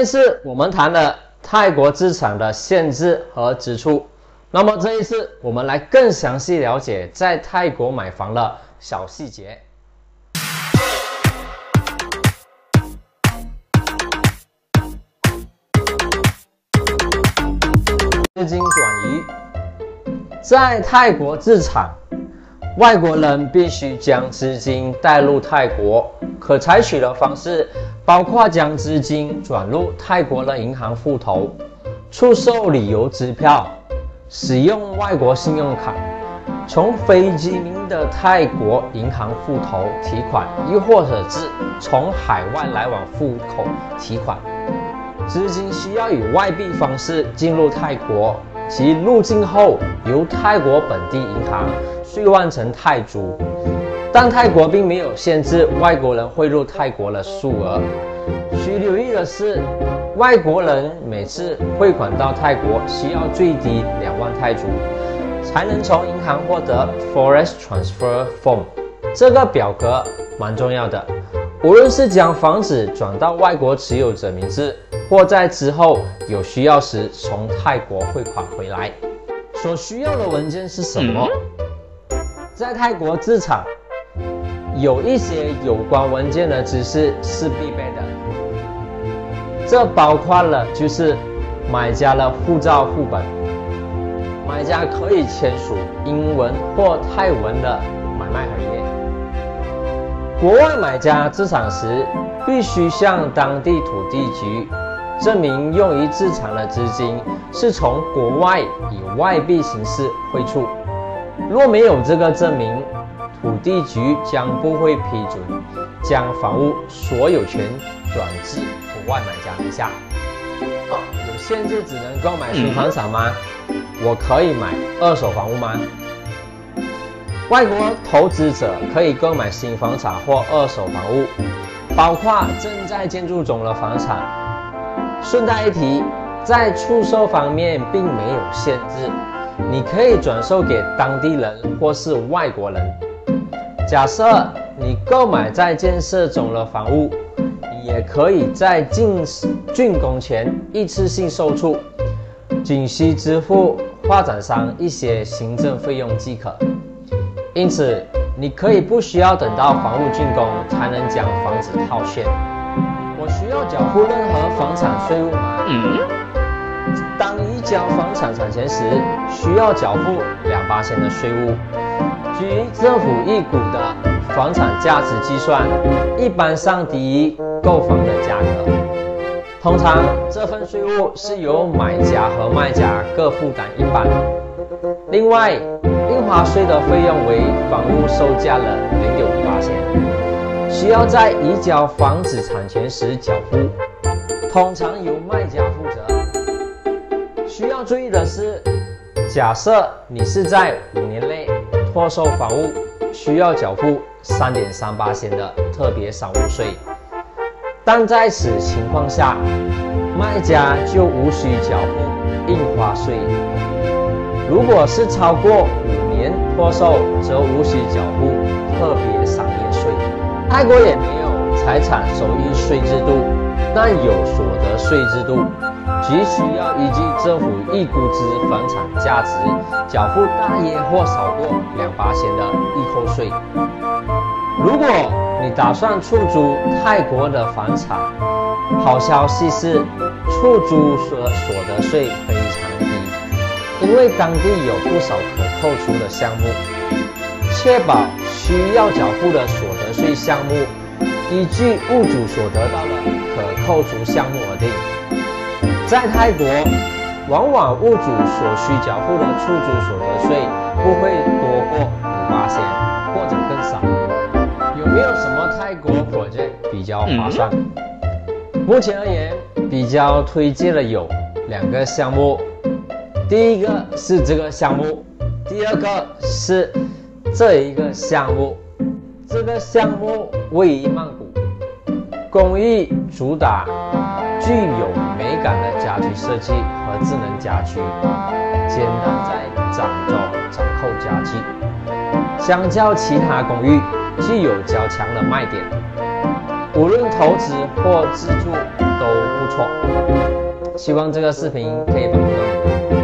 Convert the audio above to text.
这次我们谈了泰国资产的限制和支出，那么这一次我们来更详细了解在泰国买房的小细节。资金转移，在泰国资产，外国人必须将资金带入泰国，可采取的方式包括将资金转入泰国的银行户头，出售旅游支票，使用外国信用卡，从非居民的泰国银行户头提款，又或者是从海外来往户口提款。资金需要以外币方式进入泰国，其入境后由泰国本地银行兑换成泰铢，但泰国并没有限制外国人汇入泰国的数额。需留意的是，外国人每次汇款到泰国需要最低两万泰铢，才能从银行获得 Forex Transfer Form。这个表格蛮重要的，无论是将房子转到外国持有者名字。或在之后有需要时从泰国汇款回来，所需要的文件是什么？在泰国自产，有一些有关文件的知识是必备的，这包括了就是买家的护照副本，买家可以签署英文或泰文的买卖合约。国外买家自产时，必须向当地土地局。证明用于自产的资金是从国外以外币形式汇出，若没有这个证明，土地局将不会批准将房屋所有权转至国外买家名下。有限制只能购买新房产吗？我可以买二手房屋吗？外国投资者可以购买新房产或二手房屋，包括正在建筑中的房产。顺带一提，在出售方面并没有限制，你可以转售给当地人或是外国人。假设你购买在建设中的房屋，也可以在进竣工前一次性售出，仅需支付发展商一些行政费用即可。因此，你可以不需要等到房屋竣工才能将房子套现。我需要缴付任何产税务吗？当移交房产产权时，需要缴付两八千的税务。据政府预估的房产价值计算，一般上低于购房的价格。通常这份税务是由买家和卖家各负担一半。另外，印花税的费用为房屋售价的零点五八千。需要在移交房子产权时缴付，通常由卖家负责。需要注意的是，假设你是在五年内脱售房屋，需要缴付三点三八千的特别商务税，但在此情况下，卖家就无需缴付印花税。如果是超过五年脱售，则无需缴付特别商业税。泰国也没财产收益税制度，但有所得税制度，即需要依据政府预估之房产价值，缴付大约或少过两八千的预扣税。如果你打算出租泰国的房产，好消息是出租所所得税非常低，因为当地有不少可扣除的项目，确保。需要缴付的所得税项目，依据物主所得到的可扣除项目而定。在泰国，往往物主所需缴付的出租所得税不会多过五八千，或者更少。有没有什么泰国 project 比较划算？目前而言，比较推荐的有两个项目，第一个是这个项目，第二个是。这一个项目，这个项目位于曼公寓主打具有美感的家居设计和智能家居，简单在掌中掌控家具，相较其他公寓具有较强的卖点，无论投资或自住都不。错。希望这个视频可以帮到你。